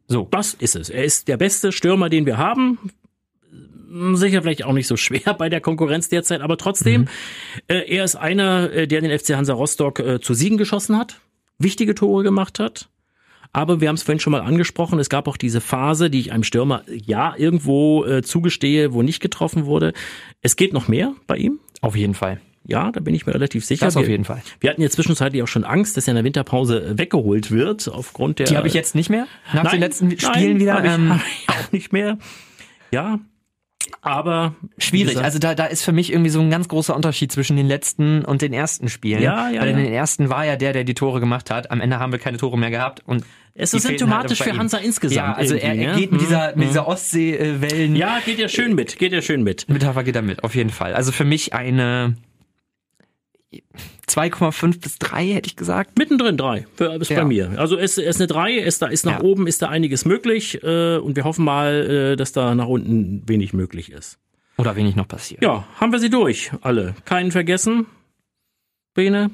so. Das ist es. Er ist der beste Stürmer, den wir haben. Sicher vielleicht auch nicht so schwer bei der Konkurrenz derzeit, aber trotzdem, mhm. äh, er ist einer, äh, der den FC Hansa Rostock äh, zu Siegen geschossen hat, wichtige Tore gemacht hat. Aber wir haben es vorhin schon mal angesprochen, es gab auch diese Phase, die ich einem Stürmer ja irgendwo äh, zugestehe, wo nicht getroffen wurde. Es geht noch mehr bei ihm. Auf jeden Fall. Ja, da bin ich mir relativ sicher. Das auf jeden Fall. Wir hatten ja zwischenzeitlich auch schon Angst, dass er in der Winterpause äh, weggeholt wird aufgrund der. Die habe ich jetzt nicht mehr nach nein, den letzten Spielen nein, wieder. Hab ich, ähm, hab ich auch nicht mehr. Ja, aber schwierig. Also da, da ist für mich irgendwie so ein ganz großer Unterschied zwischen den letzten und den ersten Spielen. Ja, ja. Weil in ja. den ersten war ja der, der die Tore gemacht hat. Am Ende haben wir keine Tore mehr gehabt und es ist symptomatisch halt für Hansa insgesamt. Ja, also er, er geht mit dieser, mit dieser Ostseewellen. Ja, geht ja schön mit, geht ja schön mit. Mit Hafer geht er mit, auf jeden Fall. Also für mich eine 2,5 bis 3, hätte ich gesagt. Mittendrin 3, ist ja. bei mir. Also es ist eine 3, ist da ist nach ja. oben ist da einiges möglich äh, und wir hoffen mal, äh, dass da nach unten wenig möglich ist. Oder wenig noch passiert. Ja, haben wir sie durch, alle. Keinen vergessen. Bene,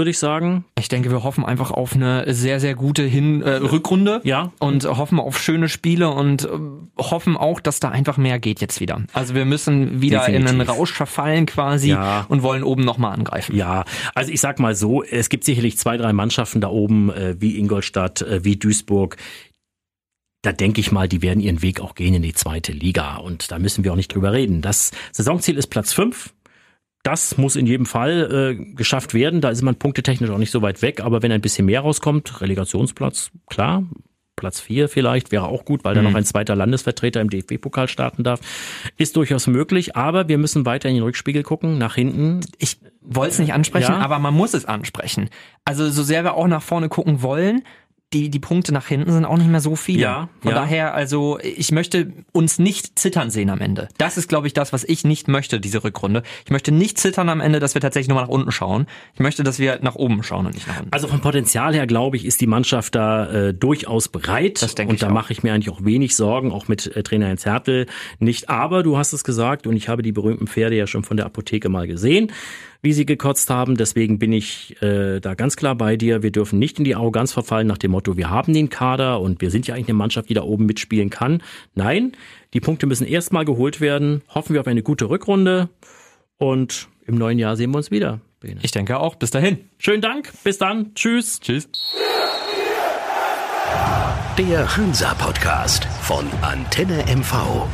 würde ich sagen. Ich denke, wir hoffen einfach auf eine sehr, sehr gute Hin äh, Rückrunde. Ja. Und hoffen auf schöne Spiele und äh, hoffen auch, dass da einfach mehr geht jetzt wieder. Also wir müssen wieder Definitiv. in einen Rausch verfallen quasi ja. und wollen oben nochmal angreifen. Ja, also ich sag mal so, es gibt sicherlich zwei, drei Mannschaften da oben, äh, wie Ingolstadt, äh, wie Duisburg, da denke ich mal, die werden ihren Weg auch gehen in die zweite Liga. Und da müssen wir auch nicht drüber reden. Das Saisonziel ist Platz fünf. Das muss in jedem Fall äh, geschafft werden. Da ist man punktetechnisch auch nicht so weit weg. Aber wenn ein bisschen mehr rauskommt, Relegationsplatz, klar. Platz vier vielleicht wäre auch gut, weil mhm. da noch ein zweiter Landesvertreter im DFB-Pokal starten darf. Ist durchaus möglich, aber wir müssen weiter in den Rückspiegel gucken, nach hinten. Ich wollte es nicht ansprechen, ja. aber man muss es ansprechen. Also so sehr wir auch nach vorne gucken wollen, die, die Punkte nach hinten sind auch nicht mehr so viele. Ja, Von ja. daher, also ich möchte uns nicht zittern sehen am Ende. Das ist, glaube ich, das, was ich nicht möchte, diese Rückrunde. Ich möchte nicht zittern am Ende, dass wir tatsächlich nochmal nach unten schauen. Ich möchte, dass wir nach oben schauen und nicht nach unten. Also vom Potenzial her, glaube ich, ist die Mannschaft da äh, durchaus bereit. Das denke und da mache ich mir eigentlich auch wenig Sorgen, auch mit äh, Trainer Jens Hertel nicht. Aber du hast es gesagt und ich habe die berühmten Pferde ja schon von der Apotheke mal gesehen wie sie gekotzt haben. Deswegen bin ich äh, da ganz klar bei dir. Wir dürfen nicht in die Arroganz verfallen nach dem Motto, wir haben den Kader und wir sind ja eigentlich eine Mannschaft, die da oben mitspielen kann. Nein, die Punkte müssen erstmal geholt werden. Hoffen wir auf eine gute Rückrunde und im neuen Jahr sehen wir uns wieder. Bene. Ich denke auch. Bis dahin. Schönen Dank. Bis dann. Tschüss. Tschüss. Der Hansa Podcast von Antenne MV.